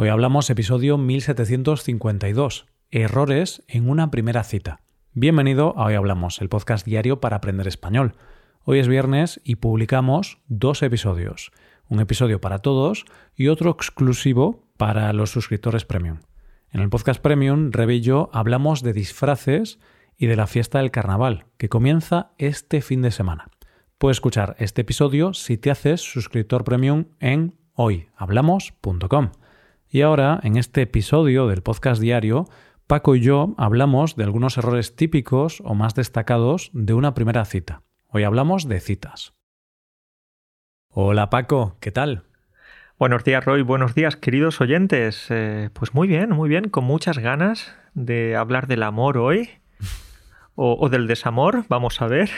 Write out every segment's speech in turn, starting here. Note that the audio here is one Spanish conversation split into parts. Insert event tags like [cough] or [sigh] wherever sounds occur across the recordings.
Hoy hablamos episodio 1752, errores en una primera cita. Bienvenido a Hoy Hablamos, el podcast diario para aprender español. Hoy es viernes y publicamos dos episodios, un episodio para todos y otro exclusivo para los suscriptores premium. En el podcast premium, Rebe y yo hablamos de disfraces y de la fiesta del carnaval, que comienza este fin de semana. Puedes escuchar este episodio si te haces suscriptor premium en hoyhablamos.com. Y ahora, en este episodio del podcast diario, Paco y yo hablamos de algunos errores típicos o más destacados de una primera cita. Hoy hablamos de citas. Hola Paco, ¿qué tal? Buenos días Roy, buenos días queridos oyentes. Eh, pues muy bien, muy bien, con muchas ganas de hablar del amor hoy o, o del desamor, vamos a ver.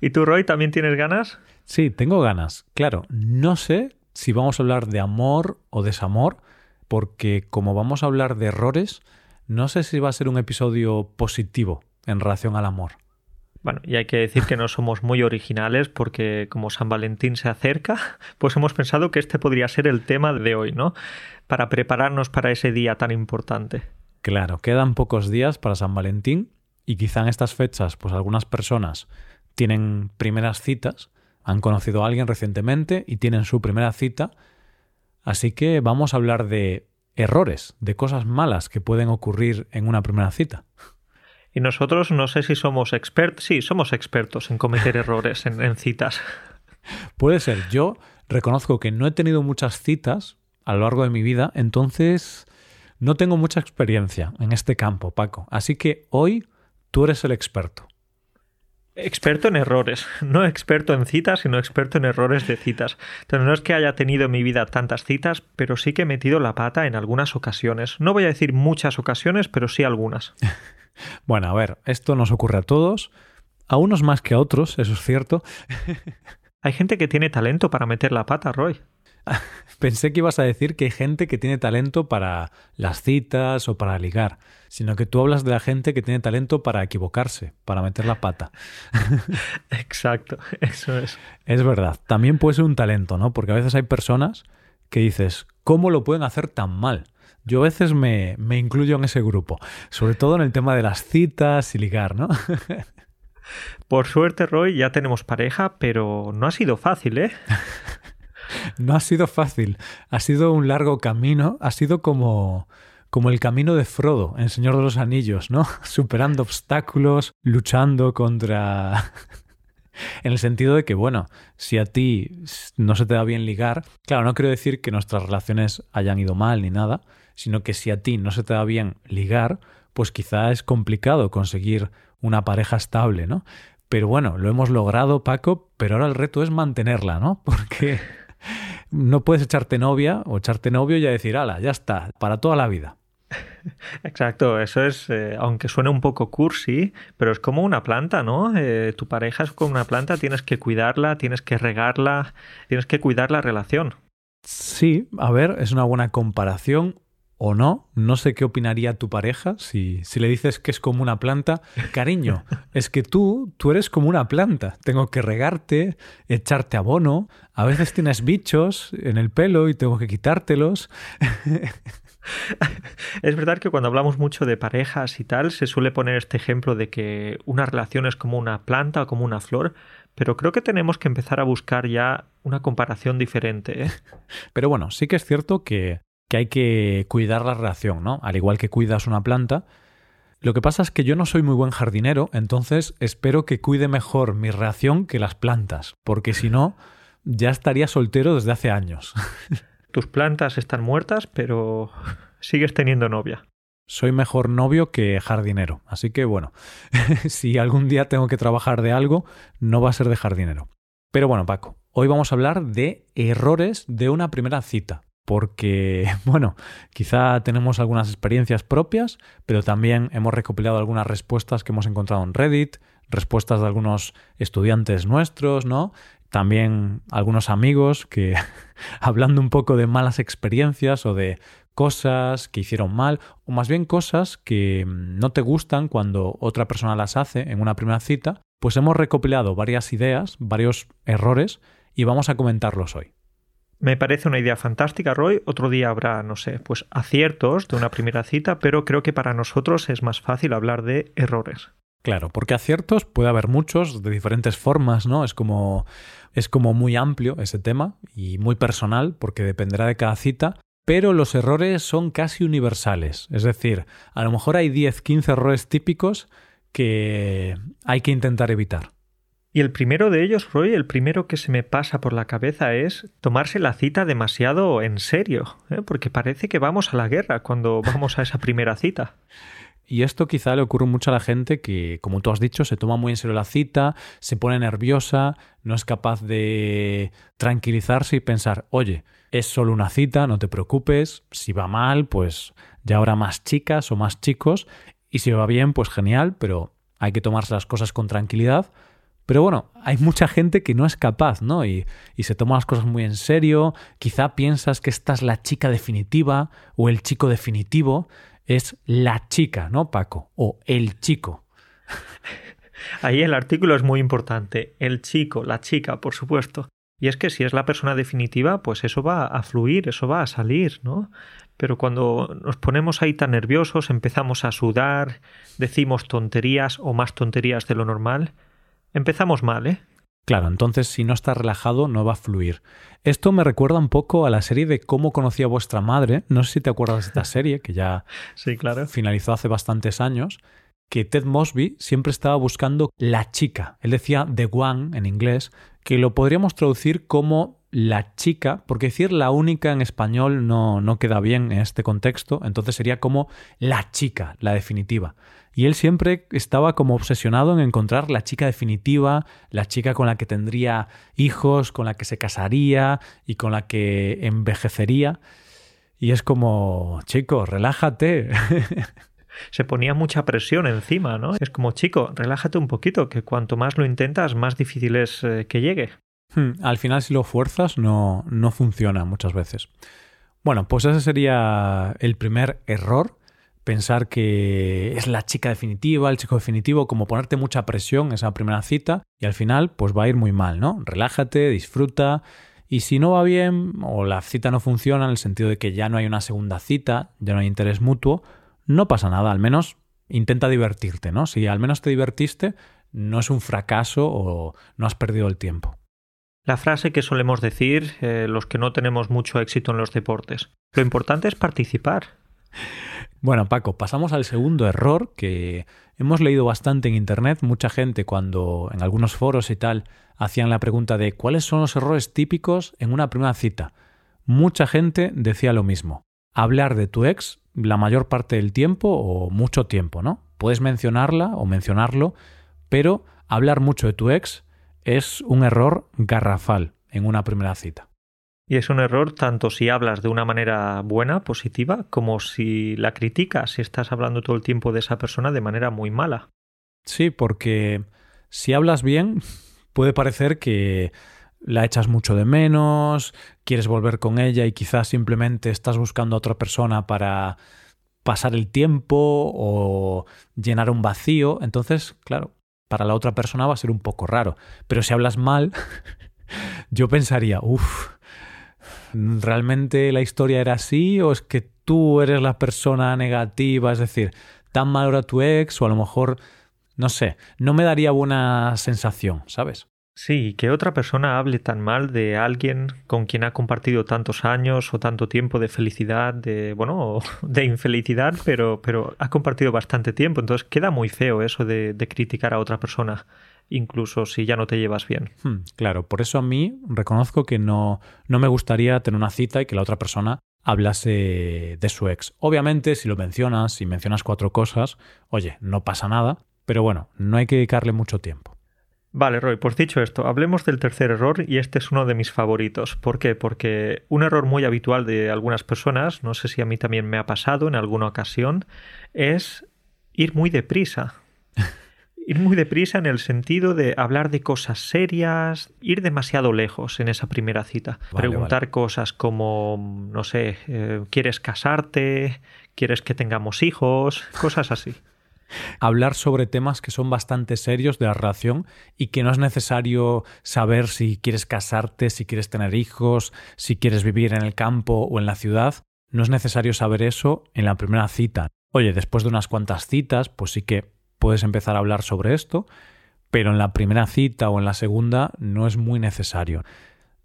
¿Y tú Roy también tienes ganas? Sí, tengo ganas. Claro, no sé si vamos a hablar de amor o desamor, porque como vamos a hablar de errores, no sé si va a ser un episodio positivo en relación al amor. Bueno, y hay que decir que no somos muy originales porque como San Valentín se acerca, [laughs] pues hemos pensado que este podría ser el tema de hoy, ¿no? Para prepararnos para ese día tan importante. Claro, quedan pocos días para San Valentín y quizá en estas fechas, pues algunas personas tienen primeras citas, han conocido a alguien recientemente y tienen su primera cita Así que vamos a hablar de errores, de cosas malas que pueden ocurrir en una primera cita. Y nosotros no sé si somos expertos, sí, somos expertos en cometer [laughs] errores en, citas. Puede ser, yo reconozco que no he tenido muchas citas a lo largo de mi vida, entonces no tengo mucha experiencia en este campo, Paco. Así que hoy tú eres el experto. Experto en errores, [laughs] no experto en citas, sino experto en errores de citas. Entonces no es que haya tenido en mi vida tantas citas, pero sí que he metido la pata en algunas ocasiones. No voy a decir muchas ocasiones, pero sí algunas. [laughs] bueno, a ver, esto nos ocurre a todos, a unos más que a otros, eso es cierto. [laughs] Hay gente que tiene talento para meter la pata, Roy. [laughs] Pensé que ibas a decir que hay gente que tiene talento para las citas o para ligar, sino que tú hablas de la gente que tiene talento para equivocarse, para meter la pata. [laughs] Exacto, eso es. Es verdad, también puede ser un talento, ¿no? Porque a veces hay personas que dices, ¿cómo lo pueden hacer tan mal? Yo a veces me, me incluyo en ese grupo, sobre todo en el tema de las citas y ligar, ¿no? [laughs] Por suerte, Roy, ya tenemos pareja, pero no ha sido fácil, ¿eh? No ha sido fácil. Ha sido un largo camino. Ha sido como, como el camino de Frodo en Señor de los Anillos, ¿no? [laughs] Superando obstáculos, luchando contra... [laughs] en el sentido de que, bueno, si a ti no se te da bien ligar, claro, no quiero decir que nuestras relaciones hayan ido mal ni nada, sino que si a ti no se te da bien ligar, pues quizá es complicado conseguir una pareja estable, ¿no? Pero bueno, lo hemos logrado, Paco, pero ahora el reto es mantenerla, ¿no? [laughs] Porque no puedes echarte novia o echarte novio y ya decir, ala, ya está, para toda la vida. [laughs] Exacto, eso es, eh, aunque suene un poco cursi, pero es como una planta, ¿no? Eh, tu pareja es como una planta, tienes que cuidarla, tienes que regarla, tienes que cuidar la relación. Sí, a ver, es una buena comparación o no. No sé qué opinaría tu pareja si, si le dices que es como una planta. Cariño, [laughs] es que tú, tú eres como una planta. Tengo que regarte, echarte abono. A veces tienes bichos en el pelo y tengo que quitártelos. [laughs] Es verdad que cuando hablamos mucho de parejas y tal, se suele poner este ejemplo de que una relación es como una planta o como una flor, pero creo que tenemos que empezar a buscar ya una comparación diferente. ¿eh? [laughs] Pero bueno, sí que es cierto que que hay que cuidar la relación, ¿no? Al igual que cuidas una planta. Lo que pasa es que yo no soy muy buen jardinero, entonces espero que cuide mejor mi reacción que las plantas, porque si no, ya estaría soltero desde hace años. [laughs] Tus plantas están muertas, pero [laughs] sigues teniendo novia. Soy mejor novio que jardinero, así que bueno, [laughs] si algún día tengo que trabajar de algo, no va a ser de jardinero. Pero bueno, Paco, hoy vamos a hablar de errores de una primera cita porque, [laughs] bueno, quizá tenemos algunas experiencias propias, pero también hemos recopilado algunas respuestas que hemos encontrado en Reddit, respuestas de algunos estudiantes nuestros, ¿no? También algunos amigos que, [laughs] hablando un poco de malas experiencias o de cosas que hicieron mal, o más bien cosas que no te gustan cuando otra persona las hace en una primera cita, pues hemos recopilado varias ideas, varios errores, y vamos a comentarlos hoy. Me parece una idea fantástica, Roy. Otro día habrá, no sé, pues aciertos de una primera cita, pero creo que para nosotros es más fácil hablar de errores. Claro, porque aciertos puede haber muchos de diferentes formas, ¿no? Es como es como muy amplio ese tema y muy personal porque dependerá de cada cita, pero los errores son casi universales, es decir, a lo mejor hay 10, 15 errores típicos que hay que intentar evitar. Y el primero de ellos, Roy, el primero que se me pasa por la cabeza es tomarse la cita demasiado en serio, ¿eh? porque parece que vamos a la guerra cuando vamos a esa primera cita. Y esto quizá le ocurre mucho a la gente que, como tú has dicho, se toma muy en serio la cita, se pone nerviosa, no es capaz de tranquilizarse y pensar, oye, es solo una cita, no te preocupes, si va mal, pues ya habrá más chicas o más chicos, y si va bien, pues genial, pero hay que tomarse las cosas con tranquilidad pero bueno, hay mucha gente que no es capaz, ¿no? Y, se toma las cosas muy en serio, quizá piensas que esta es la chica definitiva o el chico definitivo, es la chica, ¿no, Paco? O el chico. [laughs] Ahí el artículo es muy importante, el chico, la chica, por supuesto. Y es que si es la persona definitiva, pues eso va a fluir, eso va a salir, ¿no? Pero cuando nos ponemos ahí tan nerviosos, empezamos a sudar, decimos tonterías o más tonterías de lo normal, Empezamos mal, ¿eh? Claro, entonces si no está relajado no va a fluir. Esto me recuerda un poco a la serie de Cómo conocí a vuestra madre. No sé si te acuerdas de esta [laughs] serie, que ya sí, claro. finalizó hace bastantes años, que Ted Mosby siempre estaba buscando la chica. Él decía The One en inglés, que lo podríamos traducir como la chica, porque decir la única en español no, no queda bien en este contexto, entonces sería como la chica, la definitiva. Y él siempre estaba como obsesionado en encontrar la chica definitiva, la chica con la que tendría hijos, con la que se casaría y con la que envejecería. Y es como, chico, relájate. [laughs] se ponía mucha presión encima, ¿no? Es como, chico, relájate un poquito, que cuanto más lo intentas, más difícil es eh, que llegue. Hmm, al final, si lo fuerzas, no, no funciona muchas veces. Bueno, pues ese sería el primer error pensar que es la chica definitiva, el chico definitivo, como ponerte mucha presión esa primera cita y al final pues va a ir muy mal, ¿no? Relájate, disfruta y si no va bien o la cita no funciona en el sentido de que ya no hay una segunda cita, ya no hay interés mutuo, no pasa nada, al menos intenta divertirte, ¿no? Si al menos te divertiste, no es un fracaso o no has perdido el tiempo. La frase que solemos decir eh, los que no tenemos mucho éxito en los deportes. Lo importante es participar. [laughs] Bueno, Paco, pasamos al segundo error que hemos leído bastante en Internet. Mucha gente cuando en algunos foros y tal hacían la pregunta de cuáles son los errores típicos en una primera cita. Mucha gente decía lo mismo. Hablar de tu ex la mayor parte del tiempo o mucho tiempo, ¿no? Puedes mencionarla o mencionarlo, pero hablar mucho de tu ex es un error garrafal en una primera cita. Y es un error tanto si hablas de una manera buena, positiva, como si la criticas, si estás hablando todo el tiempo de esa persona de manera muy mala. Sí, porque si hablas bien, [laughs] puede parecer que la echas mucho de menos, quieres volver con ella y quizás simplemente estás buscando a otra persona para pasar el tiempo o llenar un vacío. Entonces, claro, para la otra persona va a ser un poco raro. Pero si hablas mal, [laughs] yo pensaría, uff, ¿realmente la historia era así o es que tú eres la persona negativa? Es decir, tan mal era tu ex o a lo mejor, no sé, no me daría buena sensación, ¿sabes? Sí, que otra persona hable tan mal de alguien con quien ha compartido tantos años o tanto tiempo de felicidad, de bueno, [laughs] de infelicidad, pero, pero ha compartido bastante tiempo. Entonces queda muy feo eso de, de criticar a otra persona incluso si ya no te llevas bien. Hmm, claro, por eso a mí reconozco que no, no me gustaría tener una cita y que la otra persona hablase de su ex. Obviamente, si lo mencionas, si mencionas cuatro cosas, oye, no pasa nada, pero bueno, no hay que dedicarle mucho tiempo. Vale, Roy, pues dicho esto, hablemos del tercer error y este es uno de mis favoritos. ¿Por qué? Porque un error muy habitual de algunas personas, no sé si a mí también me ha pasado en alguna ocasión, es ir muy deprisa [laughs] ir muy deprisa en el sentido de hablar de cosas serias, ir demasiado lejos en esa primera cita. Preguntar cosas como, no sé, eh, ¿quieres casarte? ¿Quieres que tengamos hijos? Cosas así. Hablar sobre temas que son bastante serios de la relación y que no es necesario saber si quieres casarte, si quieres tener hijos, si quieres vivir en el campo o en la ciudad. No es necesario saber eso en la primera cita. Oye, después de unas cuantas citas, pues sí que puedes empezar a hablar sobre esto, pero en la primera cita o en la segunda no es muy necesario.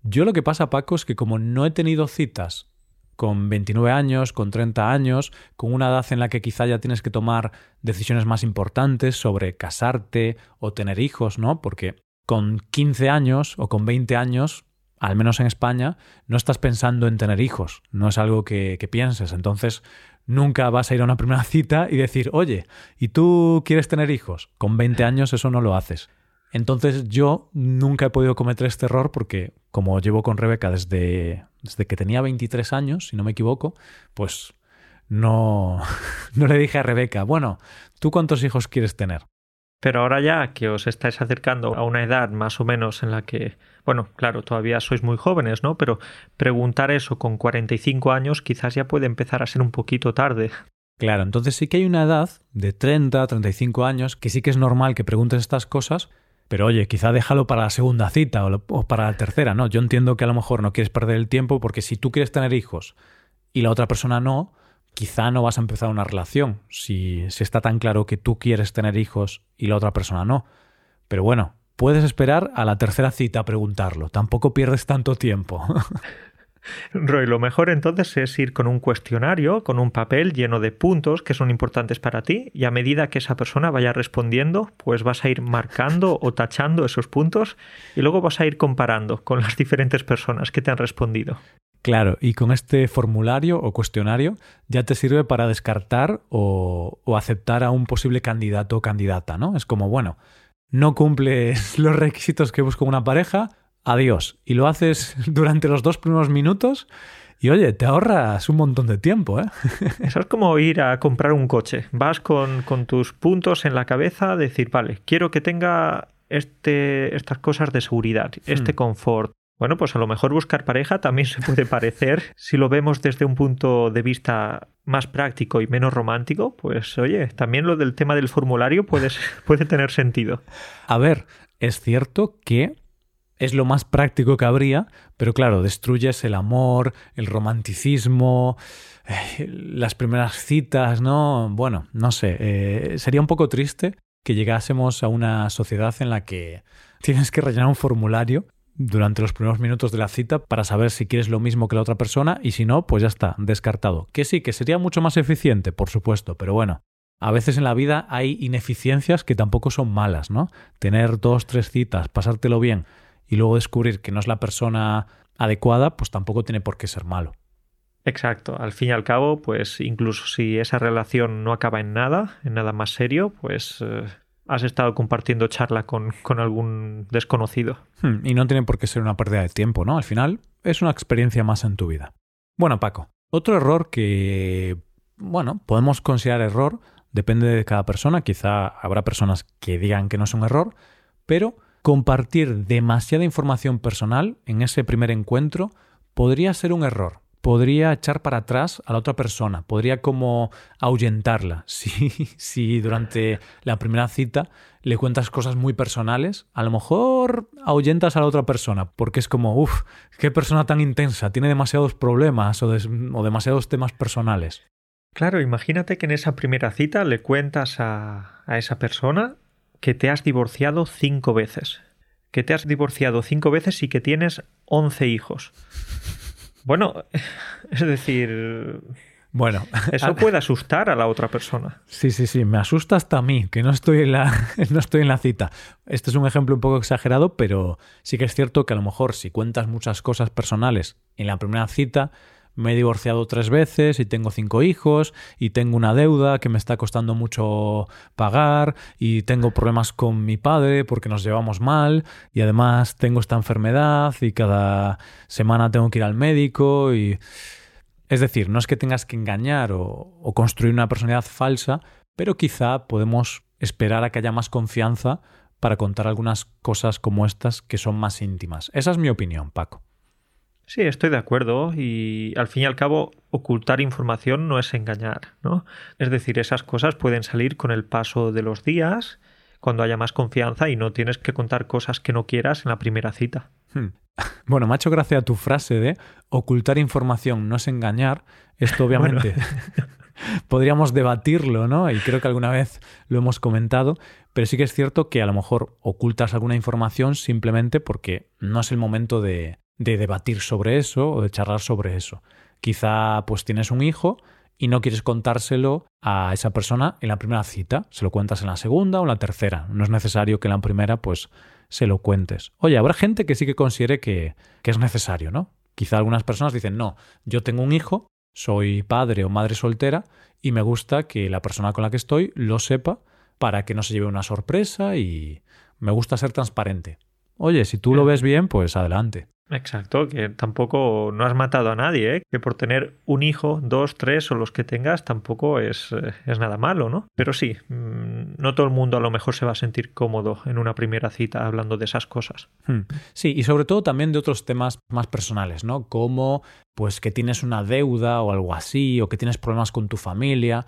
Yo lo que pasa, Paco, es que como no he tenido citas con 29 años, con 30 años, con una edad en la que quizá ya tienes que tomar decisiones más importantes sobre casarte o tener hijos, ¿no? Porque con 15 años o con 20 años, al menos en España, no estás pensando en tener hijos, no es algo que, pienses. Entonces, nunca vas a ir a una primera [laughs] cita y decir, oye, ¿y tú quieres tener hijos? Con 20 años eso no lo haces. Entonces yo nunca he podido cometer este error porque como llevo con Rebeca desde, desde que tenía 23 años, si no me equivoco, pues no, [laughs] no le dije a Rebeca, bueno, ¿tú cuántos hijos quieres tener? Pero ahora ya que os estáis acercando a una edad más o menos en la que, bueno, claro, todavía sois muy jóvenes, ¿no? Pero preguntar eso con 45 años quizás ya puede empezar a ser un poquito tarde. Claro, entonces sí que hay una edad de 30, 35 años que sí que es normal que preguntes estas cosas, pero oye, quizá déjalo para la segunda cita o, para la tercera, ¿no? Yo entiendo que a lo mejor no quieres perder el tiempo porque si tú quieres tener hijos y la otra persona no, quizá no vas a empezar una relación si, si está tan claro que tú quieres tener hijos y la otra persona no. Pero bueno, puedes esperar a la tercera cita a preguntarlo, tampoco pierdes tanto tiempo. [laughs] Roy, lo mejor entonces es ir con un cuestionario, con un papel lleno de puntos que son importantes para ti y a medida que esa persona vaya respondiendo, pues vas a ir marcando o tachando esos puntos y luego vas a ir comparando con las diferentes personas que te han respondido. Claro, y con este formulario o cuestionario ya te sirve para descartar o, o aceptar a un posible candidato o candidata, ¿no? Es como, bueno, no cumples [laughs] los requisitos que busco una pareja, adiós. Y lo haces [laughs] durante los dos primeros minutos y oye, te ahorras un montón de tiempo, ¿eh? [laughs] Eso es como ir a comprar un coche. Vas con, tus puntos en la cabeza, decir, vale, quiero que tenga este, estas cosas de seguridad, este hmm. confort. Bueno, pues a lo mejor buscar pareja también se puede parecer, [laughs] si lo vemos desde un punto de vista más práctico y menos romántico, pues oye, también lo del tema del formulario puede, puede tener sentido. A ver, es cierto que es lo más práctico que habría, pero claro, destruyes el amor, el romanticismo, eh, las primeras citas, ¿no? Bueno, no sé, eh, sería un poco triste que llegásemos a una sociedad en la que tienes que rellenar un formulario durante los primeros minutos de la cita para saber si quieres lo mismo que la otra persona y si no, pues ya está, descartado. Que sí, que sería mucho más eficiente, por supuesto, pero bueno, a veces en la vida hay ineficiencias que tampoco son malas, ¿no? Tener dos, tres citas, pasártelo bien y luego descubrir que no es la persona adecuada, pues tampoco tiene por qué ser malo. Exacto. Al fin y al cabo, pues incluso si esa relación no acaba en nada, en nada más serio, pues eh, has estado compartiendo charla con, con algún desconocido. Hmm, y no tiene por qué ser una pérdida de tiempo, ¿no? Al final es una experiencia más en tu vida. Bueno, Paco, otro error que, bueno, podemos considerar error, depende de cada persona, quizá habrá personas que digan que no es un error, pero compartir demasiada información personal en ese primer encuentro podría ser un error. Podría echar para atrás a la otra persona, podría como ahuyentarla. [laughs] Si, durante la primera cita le cuentas cosas muy personales, a lo mejor ahuyentas a la otra persona, porque es como, uff, qué persona tan intensa, tiene demasiados problemas o, o demasiados temas personales. Claro, imagínate que en esa primera cita le cuentas a, a esa persona que te has divorciado cinco veces. Que te has divorciado cinco veces y que tienes once hijos. Bueno, [laughs] es decir... Bueno, eso [laughs] puede asustar a la otra persona. Sí, sí, sí, me asusta hasta a mí, que no estoy en la, [laughs] no estoy en la cita. Este es un ejemplo un poco exagerado, pero sí que es cierto que a lo mejor si cuentas muchas cosas personales en la primera cita, me he divorciado tres veces y tengo cinco hijos y tengo una deuda que me está costando mucho pagar y tengo problemas con mi padre porque nos llevamos mal y además tengo esta enfermedad y cada semana tengo que ir al médico y... Es decir, no es que tengas que engañar o, o construir una personalidad falsa, pero quizá podemos esperar a que haya más confianza para contar algunas cosas como estas que son más íntimas. Esa es mi opinión, Paco. Sí, estoy de acuerdo y al fin y al cabo ocultar información no es engañar, ¿no? Es decir, esas cosas pueden salir con el paso de los días, cuando haya más confianza y no tienes que contar cosas que no quieras en la primera cita. Hmm. [laughs] Bueno, me ha hecho gracia tu frase de ocultar información no es engañar. Esto [laughs] obviamente [laughs] podríamos debatirlo, ¿no? Y creo que alguna vez lo hemos comentado, pero sí que es cierto que a lo mejor ocultas alguna información simplemente porque no es el momento de, de debatir sobre eso o de charlar sobre eso. Quizá pues tienes un hijo y no quieres contárselo a esa persona en la primera cita, se lo cuentas en la segunda o en la tercera. No es necesario que en la primera pues se lo cuentes. Oye, habrá gente que sí que considere que, que es necesario, ¿no? Quizá algunas personas dicen, no, yo tengo un hijo, soy padre o madre soltera y me gusta que la persona con la que estoy lo sepa para que no se lleve una sorpresa y me gusta ser transparente. Oye, si tú lo ves bien, pues adelante. Exacto, que tampoco no has matado a nadie, ¿eh? que por tener un hijo, dos, tres o los que tengas tampoco es, eh, es, nada malo, ¿no? Pero sí, mm, no todo el mundo a lo mejor se va a sentir cómodo en una primera cita hablando de esas cosas. Hmm. Sí, y sobre todo también de otros temas más personales, ¿no? Como pues que tienes una deuda o algo así, o que tienes problemas con tu familia.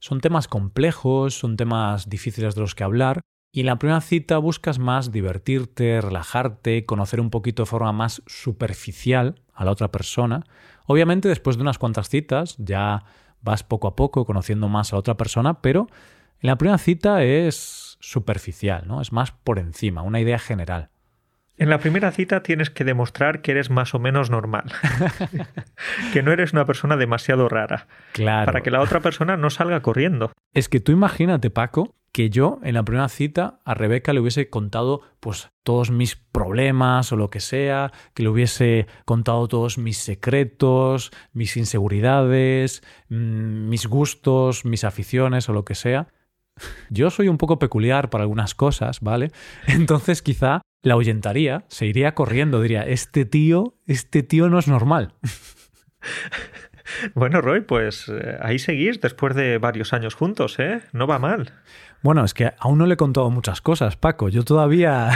Son temas complejos, son temas difíciles de los que hablar, y en la primera cita buscas más divertirte, relajarte, conocer un poquito de forma más superficial a la otra persona. Obviamente después de unas cuantas citas ya vas poco a poco conociendo más a la otra persona, pero en la primera cita es superficial, ¿no? Es más por encima, una idea general. En la primera cita tienes que demostrar que eres más o menos normal. [laughs] que no eres una persona demasiado rara. Claro. Para que la otra persona no salga corriendo. Es que tú imagínate, Paco, que yo en la primera cita a Rebeca le hubiese contado pues todos mis problemas o lo que sea, que le hubiese contado todos mis secretos, mis inseguridades, mm, mis gustos, mis aficiones o lo que sea. Yo soy un poco peculiar para algunas cosas, ¿vale? [laughs] Entonces quizá la ahuyentaría, se iría corriendo, diría, este tío, este tío no es normal. [laughs] Bueno, Roy, pues eh, ahí seguís después de varios años juntos, ¿eh? No va mal. Bueno, es que aún no le he contado muchas cosas, Paco. Yo todavía...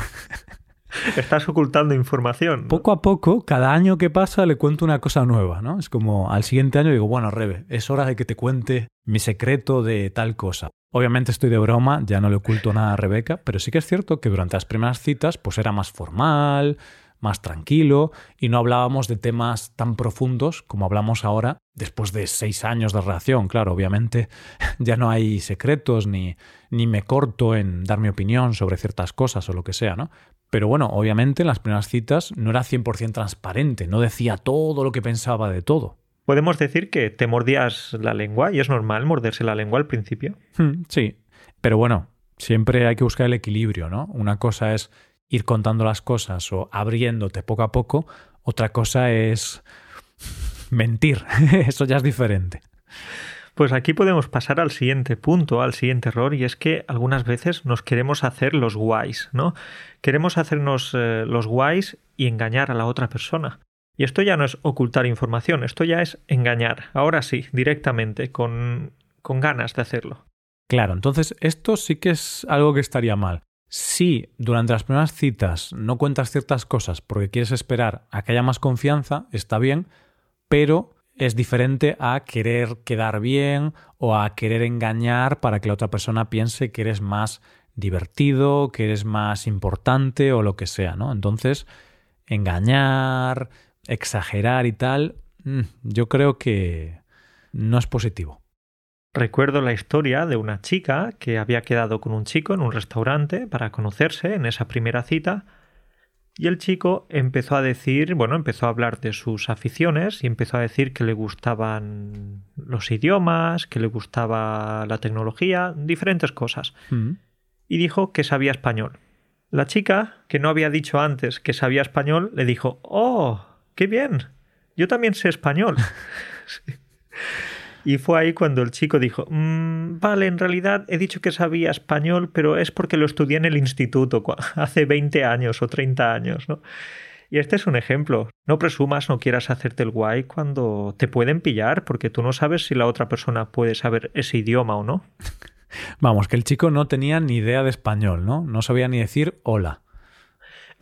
[laughs] Estás ocultando información. Poco a poco, cada año que pasa le cuento una cosa nueva, ¿no? Es como al siguiente año digo, bueno, Rebe, es hora de que te cuente mi secreto de tal cosa. Obviamente estoy de broma, ya no le oculto nada a Rebeca, pero sí que es cierto que durante las primeras citas pues era más formal, más tranquilo y no hablábamos de temas tan profundos como hablamos ahora después de seis años de relación. Claro, obviamente [laughs] ya no hay secretos ni, ni me corto en dar mi opinión sobre ciertas cosas o lo que sea, ¿no? Pero bueno, obviamente en las primeras citas no era 100% transparente, no decía todo lo que pensaba de todo. Podemos decir que te mordías la lengua y es normal morderse la lengua al principio. Hmm, sí, pero bueno, siempre hay que buscar el equilibrio, ¿no? Una cosa es ir contando las cosas o abriéndote poco a poco, otra cosa es mentir. [laughs] Eso ya es diferente. Pues aquí podemos pasar al siguiente punto, al siguiente error, y es que algunas veces nos queremos hacer los guays, ¿no? Queremos hacernos eh, los guays y engañar a la otra persona. Y esto ya no es ocultar información, esto ya es engañar. Ahora sí, directamente, con, con ganas de hacerlo. Claro, entonces esto sí que es algo que estaría mal. Si durante las primeras citas no cuentas ciertas cosas porque quieres esperar a que haya más confianza, está bien, pero es diferente a querer quedar bien o a querer engañar para que la otra persona piense que eres más divertido, que eres más importante o lo que sea, ¿no? Entonces, engañar, exagerar y tal, mm, yo creo que no es positivo. Recuerdo la historia de una chica que había quedado con un chico en un restaurante para conocerse en esa primera cita y el chico empezó a decir, bueno, empezó a hablar de sus aficiones y empezó a decir que le gustaban los idiomas, que le gustaba la tecnología, diferentes cosas. Mm. Y dijo que sabía español. La chica, que no había dicho antes que sabía español, le dijo, ¡Oh, qué bien! Yo también sé español. [laughs] Y fue ahí cuando el chico dijo, mm, vale, en realidad he dicho que sabía español, pero es porque lo estudié en el instituto [laughs] hace 20 años o 30 años, ¿no? Y este es un ejemplo. No presumas, no quieras hacerte el guay cuando te pueden pillar, porque tú no sabes si la otra persona puede saber ese idioma o no. [laughs] Vamos, que el chico no tenía ni idea de español, ¿no? No sabía ni decir hola.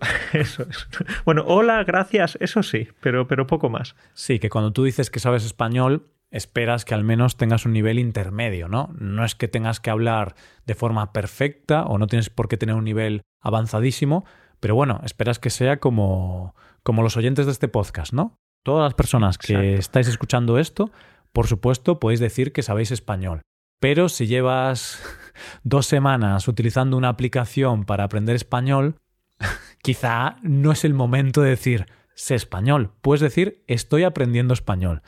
[laughs] Eso es. Bueno, hola, gracias, eso sí, pero, pero poco más. Sí, que cuando tú dices que sabes español, esperas que al menos tengas un nivel intermedio, ¿no? No es que tengas que hablar de forma perfecta o no tienes por qué tener un nivel avanzadísimo, pero bueno, esperas que sea como, como los oyentes de este podcast, ¿no? Todas las personas que estáis escuchando esto, por supuesto, podéis decir que sabéis español. Pero si llevas [laughs] dos semanas utilizando una aplicación para aprender español, [laughs] quizá no es el momento de decir sé español. Puedes decir estoy aprendiendo español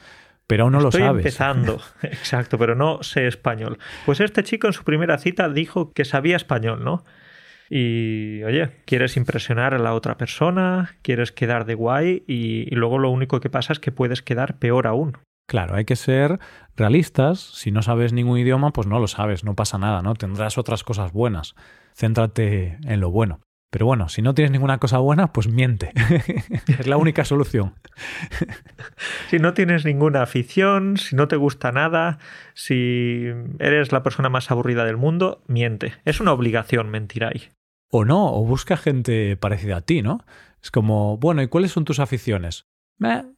pero aún no lo sabes. empezando, [laughs] exacto, pero no sé español. Pues este chico en su primera cita dijo que sabía español, ¿no? Y oye, quieres impresionar a la otra persona, quieres quedar de guay y, y, luego lo único que pasa es que puedes quedar peor aún. Claro, hay que ser realistas. Si no sabes ningún idioma, pues no lo sabes, no pasa nada, ¿no? Tendrás otras cosas buenas. Céntrate en lo bueno. Pero bueno, si no tienes ninguna cosa buena, pues miente. [laughs] es la única solución. si no tienes ninguna afición, si no te gusta nada, si eres la persona más aburrida del mundo, miente. Es una obligación mentir ahí. O no, o busca gente parecida a ti, ¿no? Es como, bueno, ¿y cuáles son tus aficiones?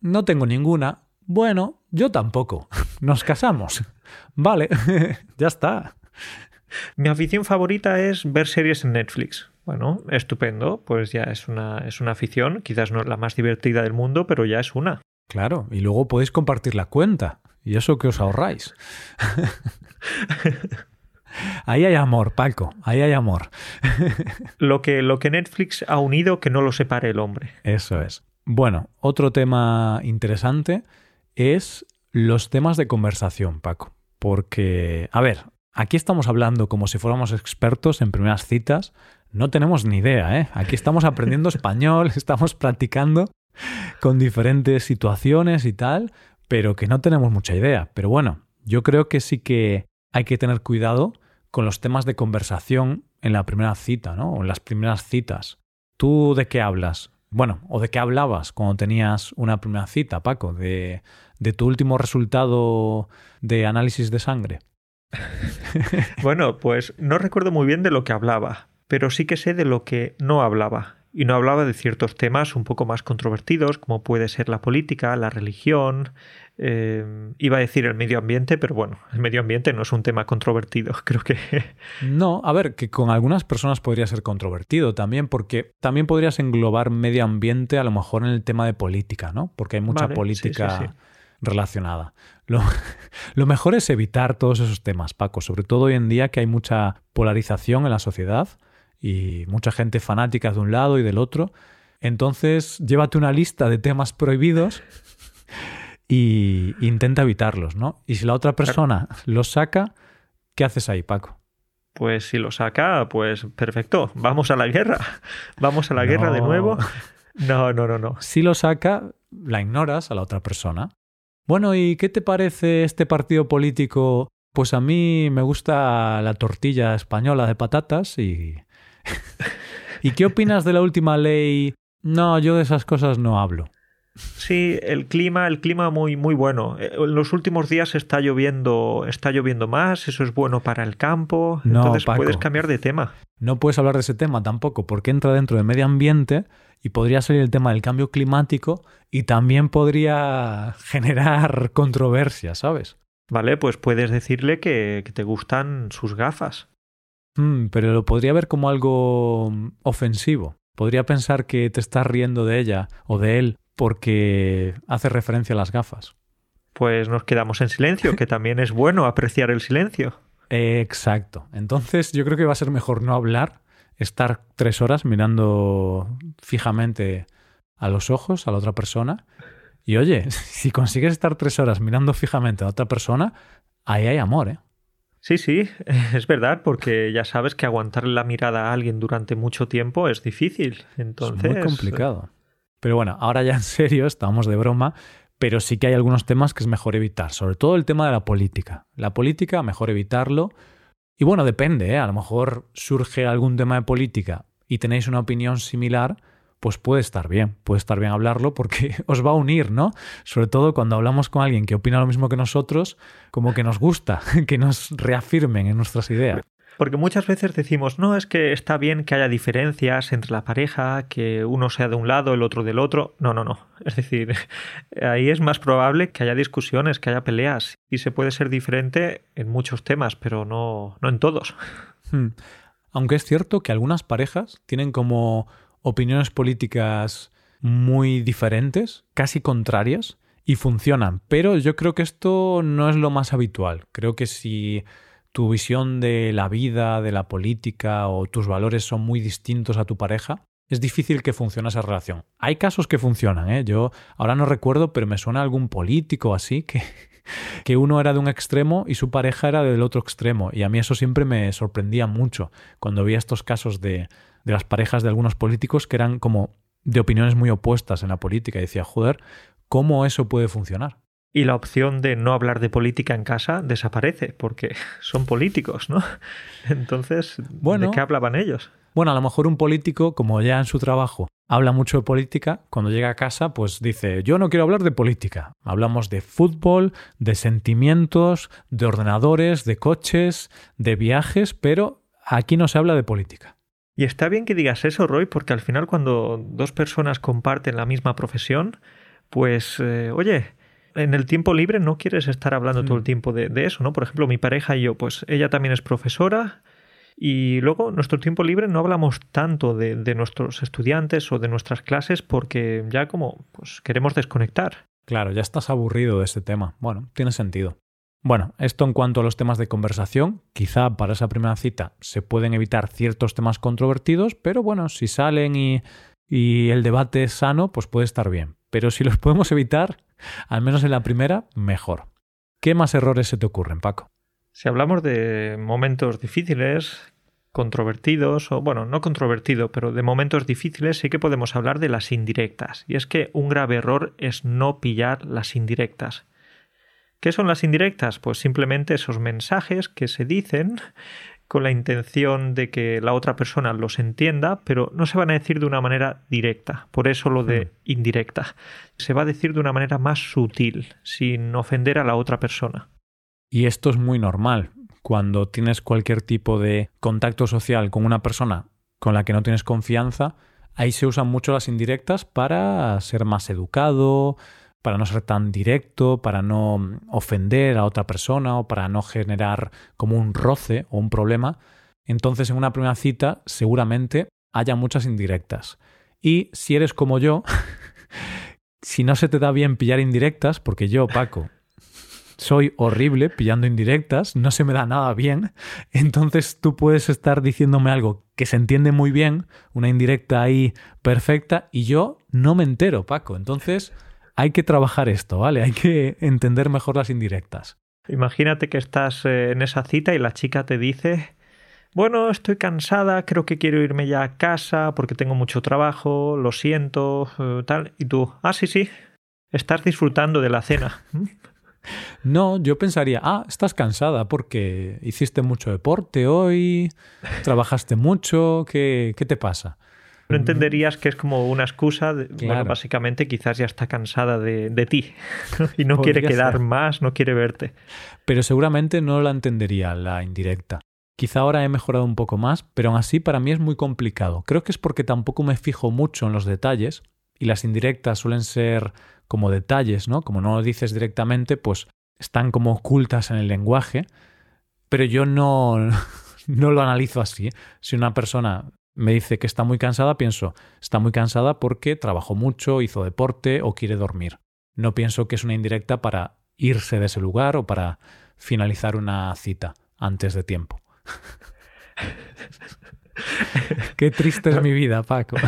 no tengo ninguna. Bueno, yo tampoco. [laughs] Nos casamos. Vale, [laughs] ya está. Mi afición favorita es ver series en Netflix. Bueno, estupendo, pues ya es una, es una afición, quizás no es la más divertida del mundo, pero ya es una. Claro, y luego podéis compartir la cuenta. Y eso que os ahorráis. [laughs] Ahí hay amor, Paco, ahí hay amor. [laughs] lo, que, lo que Netflix ha unido que no lo separe el hombre. Eso es. Bueno, otro tema interesante es los temas de conversación, Paco. Porque, a ver, aquí estamos hablando como si fuéramos expertos en primeras citas, no tenemos ni idea, ¿eh? Aquí estamos aprendiendo español, [laughs] estamos practicando con diferentes situaciones y tal, pero que no tenemos mucha idea. Pero bueno, yo creo que sí que hay que tener cuidado con los temas de conversación en la primera cita, ¿no? O en las primeras citas. ¿Tú de qué hablas? Bueno, o de qué hablabas cuando tenías una primera cita, Paco, de, de tu último resultado de análisis de sangre. [laughs] bueno, pues no recuerdo muy bien de lo que hablaba, pero sí que sé de lo que no hablaba. Y no hablaba de ciertos temas un poco más controvertidos, como puede ser la política, la religión, eh, iba a decir el medio ambiente, pero bueno, el medio ambiente no es un tema controvertido, [laughs] creo que... No, a ver, que con algunas personas podría ser controvertido también, porque también podrías englobar medio ambiente a lo mejor en el tema de política, ¿no? Porque hay mucha política relacionada. Lo, [laughs] lo, mejor es evitar todos esos temas, Paco, sobre todo hoy en día que hay mucha polarización en la sociedad y mucha gente fanática de un lado y del otro. Entonces, llévate una lista de temas prohibidos y intenta evitarlos, ¿no? Y si la otra persona los saca, ¿qué haces ahí, Paco? Pues si lo saca, pues perfecto, vamos a la guerra. Vamos a la guerra de nuevo. No, no, no, no. Si lo saca, la ignoras a la otra persona. Bueno, ¿y qué te parece este partido político? Pues a mí me gusta la tortilla española de patatas y ¿Y qué opinas de la última ley? No, yo de esas cosas no hablo. Sí, el clima, el clima muy, muy bueno. Eh, en los últimos días está lloviendo, está lloviendo más, eso es bueno para el campo. No, entonces puedes cambiar de tema. No puedes hablar de ese tema tampoco, porque entra dentro del medio ambiente y podría salir el tema del cambio climático y también podría [laughs] generar controversia, ¿sabes? Vale, pues puedes decirle que te gustan sus gafas. Mm, pero lo podría ver como algo mm, ofensivo. Podría pensar que te estás riendo de ella o de él porque hace referencia a las gafas. Pues nos quedamos en silencio, que también es bueno apreciar el silencio. Exacto. Entonces yo creo que va a ser mejor no hablar, estar tres horas mirando fijamente a los ojos a la otra persona. Y oye, [laughs] si consigues estar tres horas mirando fijamente a otra persona, ahí hay amor, ¿eh? Sí, sí, [laughs] es verdad, porque ya sabes que aguantar la mirada a alguien durante mucho tiempo es difícil. Entonces. Es muy complicado. Pero bueno, ahora ya en serio, estamos de broma, pero sí que hay algunos temas que es mejor evitar, sobre todo el tema de la política. La política, mejor evitarlo. Y bueno, depende, ¿eh? a lo mejor surge algún tema de política y tenéis una opinión similar, pues puede estar bien, puede estar bien hablarlo porque [laughs] os va a unir, ¿no? Sobre todo cuando hablamos con alguien que opina lo mismo que nosotros, como que nos gusta, [laughs] que nos reafirmen en nuestras ideas. Porque muchas veces decimos, no, es que está bien que haya diferencias entre la pareja, que uno sea de un lado, el otro del otro. No, no, no. [laughs] Es decir, ahí es más probable que haya discusiones, que haya peleas. Y se puede ser diferente en muchos temas, pero no, no en todos. Hmm. Aunque es cierto que algunas parejas tienen como opiniones políticas muy diferentes, casi contrarias, y funcionan. Pero yo creo que esto no es lo más habitual. Creo que si tu visión de la vida, de la política o tus valores son muy distintos a tu pareja, es difícil que funcione esa relación. Hay casos que funcionan, ¿eh? Yo ahora no recuerdo, pero me suena algún político así que, [laughs] que uno era de un extremo y su pareja era del otro extremo. Y a mí eso siempre me sorprendía mucho cuando veía estos casos de, de las parejas de algunos políticos que eran como de opiniones muy opuestas en la política. Y decía, joder, ¿cómo eso puede funcionar? Y la opción de no hablar de política en casa desaparece, porque [laughs] son políticos, ¿no? [laughs] Entonces, ¿de qué hablaban ellos? Bueno, a lo mejor un político, como ya en su trabajo habla mucho de política, cuando llega a casa, pues dice, yo no quiero hablar de política. Hablamos de fútbol, de sentimientos, de ordenadores, de coches, de viajes, pero aquí no se habla de política. Y está bien que digas eso, Roy, porque al final cuando dos personas comparten la misma profesión, pues, eh, oye, en el tiempo libre no quieres estar hablando todo el mm. tiempo de, eso, ¿no? Por ejemplo, mi pareja y yo, pues ella también es profesora y luego nuestro tiempo libre no hablamos tanto de, de nuestros estudiantes o de nuestras clases porque ya como pues queremos desconectar. Claro, ya estás aburrido de este tema. Bueno, tiene sentido. Bueno, esto en cuanto a los temas de conversación, quizá para esa primera cita se pueden evitar ciertos temas controvertidos, pero bueno, si salen y, el debate es sano, pues puede estar bien. Pero si los [laughs] podemos evitar, al menos en la primera, mejor. ¿Qué más errores se te ocurren, Paco? Si hablamos de momentos difíciles, controvertidos, o bueno, no controvertido, pero de momentos difíciles, sí que podemos hablar de las indirectas. Y es que un grave error es no pillar las indirectas. ¿Qué son las indirectas? Pues simplemente esos mensajes que se dicen con la intención de que la otra persona los entienda, pero no se van a decir de una manera directa. Por eso lo de hmm. indirecta. Se va a decir de una manera más sutil, sin ofender a la otra persona. Y esto es muy normal. Cuando tienes cualquier tipo de contacto social con una persona con la que no tienes confianza, ahí se usan mucho las indirectas para ser más educado, para no ser tan directo, para no ofender a otra persona o para no generar como un roce o un problema, entonces en una primera cita seguramente haya muchas indirectas. Y si eres como yo, [laughs] si no se te da bien pillar indirectas, porque yo, Paco, soy horrible pillando indirectas, no se me da nada bien, [laughs] entonces tú puedes estar diciéndome algo que se entiende muy bien, una indirecta ahí perfecta, y yo no me entero, Paco. Entonces hay que trabajar esto, ¿vale? Hay que entender mejor las indirectas. Imagínate que estás eh, en esa cita y la chica te dice, bueno, estoy cansada, creo que quiero irme ya a casa porque tengo mucho trabajo, lo siento, eh, tal. Y tú, ah, sí, sí, estás disfrutando de la cena. [laughs] No, yo pensaría, ah, estás cansada porque hiciste mucho deporte hoy, trabajajaste mucho, ¿qué, qué te pasa? No entenderías que es como una excusa, bueno, básicamente quizás ya está cansada de, ti y no quiere quedar más, no quiere verte. Pero seguramente no la entendería la indirecta. Quizá ahora he mejorado un poco más, pero aún así para mí es muy complicado. Creo que es porque tampoco me fijo mucho en los detalles y las indirectas suelen ser como detalles, ¿no? Como no lo dices directamente, pues están como ocultas en el lenguaje, pero yo no, [laughs] no lo analizo así. Si una persona me dice que está muy cansada, pienso, está muy cansada porque trabajó mucho, hizo deporte o quiere dormir. No pienso que es una indirecta para irse de ese lugar o para finalizar una cita antes de tiempo. [laughs] Qué triste es mi vida, Paco. [laughs]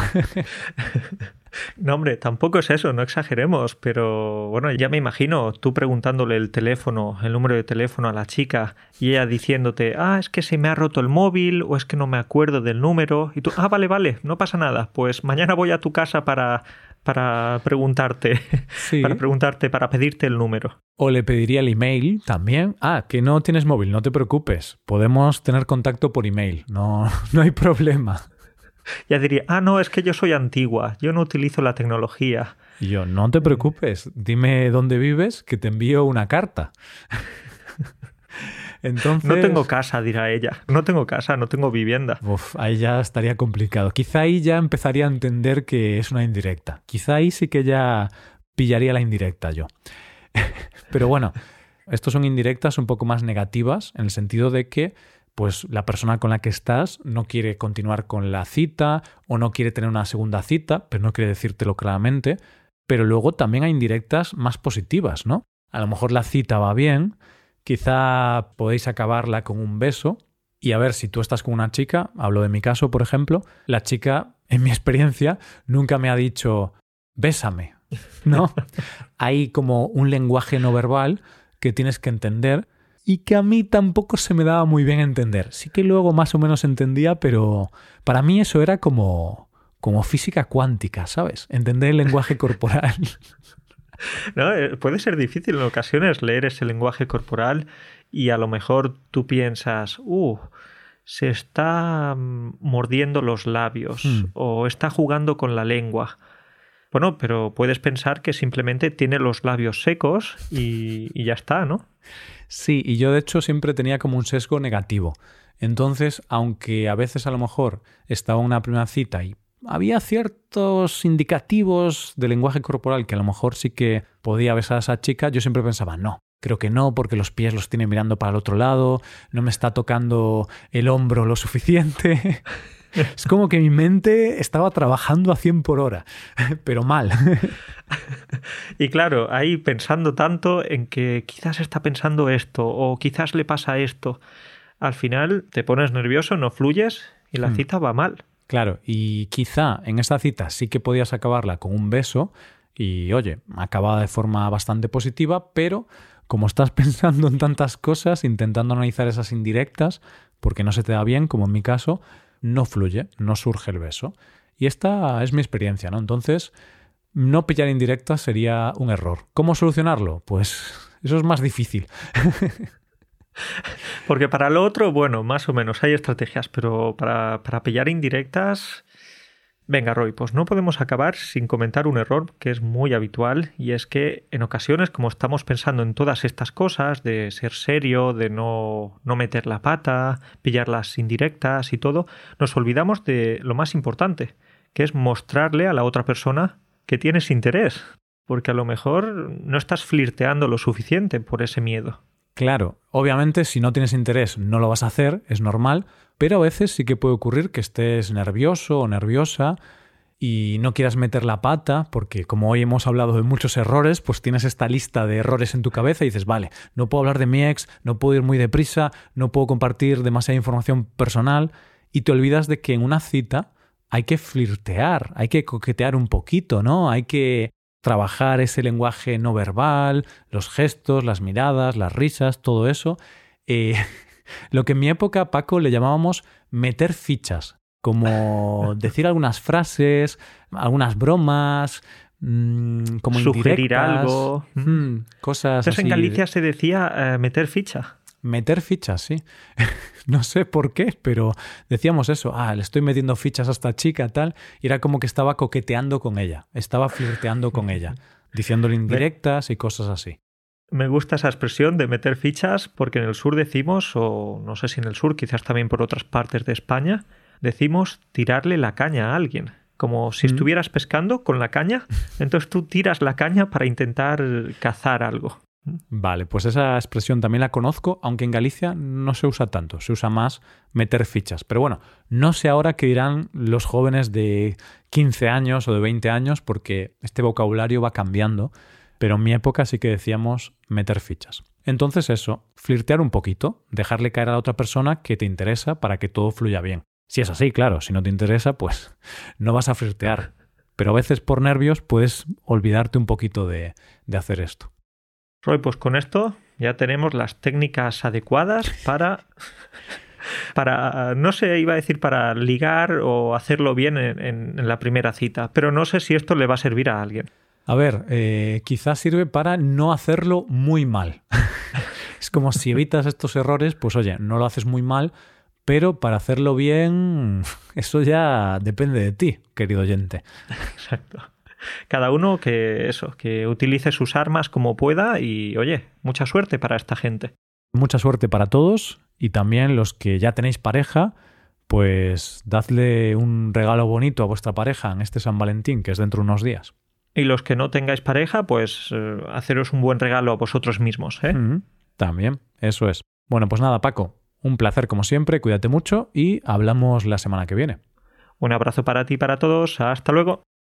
No, hombre, tampoco es eso, no exageremos, pero bueno, ya me imagino tú preguntándole el teléfono, el número de teléfono a la chica y ella diciéndote, ah, es que se me ha roto el móvil o es que no me acuerdo del número y tú, ah, vale, vale, no pasa nada, pues mañana voy a tu casa para para preguntarte, para preguntarte, para pedirte el número. O le pediría el email también. Ah, que no tienes móvil, no te preocupes. Podemos tener contacto por email, no, [laughs] no hay problema. [laughs] Ya diría, ah, no, es que yo soy antigua, yo no utilizo la tecnología. Y yo, no te preocupes, dime dónde vives, que te envío una carta. Entonces... [laughs] No tengo casa, dirá ella. No tengo casa, no tengo vivienda. Uf, ahí ya estaría complicado. Quizá ahí ya empezaría a entender que es una indirecta. Quizá ahí sí que ya pillaría la indirecta yo. [laughs] Pero bueno, estos son indirectas un poco más negativas en el sentido de que pues la persona con la que estás no quiere continuar con la cita o no quiere tener una segunda cita, pero no quiere decírtelo claramente. Pero luego también hay indirectas más positivas, ¿no? A lo mejor la cita va bien, quizá podéis acabarla con un beso y a ver si tú estás con una chica, hablo de mi caso, por ejemplo, la chica, en mi experiencia, nunca me ha dicho bésame, ¿no? [laughs] hay como un lenguaje no verbal que tienes que entender y que a mí tampoco se me daba muy bien entender. Sí que luego más o menos entendía, pero para mí eso era como como física cuántica, ¿sabes? Entender el lenguaje corporal. [laughs] No, eh, puede ser difícil en ocasiones leer ese lenguaje corporal y a lo mejor tú piensas, uh, se está mm, mordiendo los labios hmm. o está jugando con la lengua. Bueno, pero puedes pensar que simplemente tiene los labios secos y, ya está, ¿no? Sí, y yo de hecho siempre tenía como un sesgo negativo. Entonces, aunque a veces a lo mejor estaba una primera cita y había ciertos indicativos de lenguaje corporal que a lo mejor sí que podía besar a esa chica, yo siempre pensaba, no, creo que no, porque los pies los tiene mirando para el otro lado, no me está tocando el hombro lo suficiente. [laughs] [laughs] Es como que mi mente estaba trabajando a 100 por hora, [laughs] pero mal. [laughs] Y claro, ahí pensando tanto en que quizás está pensando esto o quizás le pasa esto, al final te pones nervioso, no fluyes y la hmm. cita va mal. Claro, y quizá en esa cita sí que podías acabarla con un beso y oye, acababa de forma bastante positiva, pero como estás pensando en tantas cosas, intentando analizar esas indirectas, porque no se te da bien, como en mi caso, no fluye, no surge el beso. Y esta es mi experiencia, ¿no? Entonces, no pillar indirectas sería un error. ¿Cómo solucionarlo? Pues eso es más difícil. [laughs] Porque para lo otro, bueno, más o menos hay estrategias, pero para, para pillar indirectas... Venga, Roy, pues no podemos acabar sin comentar un error que es muy habitual y es que en ocasiones, como estamos pensando en todas estas cosas, de ser serio, de no, no meter la pata, pillar las indirectas y todo, nos olvidamos de lo más importante, que es mostrarle a la otra persona que tienes interés, porque a lo mejor no estás flirteando lo suficiente por ese miedo. Claro, obviamente si no tienes interés no lo vas a hacer, es normal, pero a veces sí que puede ocurrir que estés nervioso o nerviosa y no quieras meter la pata, porque como hoy hemos hablado de muchos errores, pues tienes esta lista de errores en tu cabeza y dices, vale, no puedo hablar de mi ex, no puedo ir muy deprisa, no puedo compartir demasiada información personal, y te olvidas de que en una cita hay que flirtear, hay que coquetear un poquito, ¿no? Hay que trabajar ese lenguaje no verbal, los gestos, las miradas, las risas, todo eso. Eh, [laughs] lo que en mi época, Paco, le llamábamos meter fichas, como [laughs] decir algunas frases, algunas bromas, mm, como sugerir algo, mm, cosas. Entonces en Galicia se decía eh, meter ficha. Meter fichas, sí. [laughs] no sé por qué, pero decíamos eso. Ah, le estoy metiendo fichas a esta chica, tal. Y era como que estaba coqueteando con ella. Estaba flirteando con ella. [laughs] Diciéndole indirectas y cosas así. Me gusta esa expresión de meter fichas porque en el sur decimos, o no sé si en el sur, quizás también por otras partes de España, decimos tirarle la caña a alguien. Como si mm. estuvieras pescando con la caña, [laughs] entonces tú tiras la caña para intentar cazar algo. Vale, pues esa expresión también la conozco, aunque en Galicia no se usa tanto, se usa más meter fichas. Pero bueno, no sé ahora qué dirán los jóvenes de 15 años o de 20 años, porque este vocabulario va cambiando, pero en mi época sí que decíamos meter fichas. Entonces eso, flirtear un poquito, dejarle caer a la otra persona que te interesa para que todo fluya bien. Si es así, claro, si no te interesa, pues [laughs] no vas a flirtear. Pero a veces por nervios puedes olvidarte un poquito de, hacer esto. Roy, pues con esto ya tenemos las técnicas adecuadas para [laughs] para, no sé, iba a decir para ligar o hacerlo bien en, la primera cita, pero no sé si esto le va a servir a alguien. A ver, eh, quizás sirve para no hacerlo muy mal. [laughs] es como si evitas estos errores, pues oye, no lo haces muy mal, pero para hacerlo bien, [laughs] eso ya depende de ti, querido oyente. Exacto cada uno que eso, que utilice sus armas como pueda y oye, mucha suerte para esta gente. Mucha suerte para todos y también los que ya tenéis pareja, pues dadle un regalo bonito a vuestra pareja en este San Valentín, que es dentro de unos días. Y los que no tengáis pareja, pues eh, haceros un buen regalo a vosotros mismos. ¿eh? También, eso es. Bueno, pues nada, Paco, un placer como siempre, cuídate mucho y hablamos la semana que viene. Un abrazo para ti y para todos, hasta luego.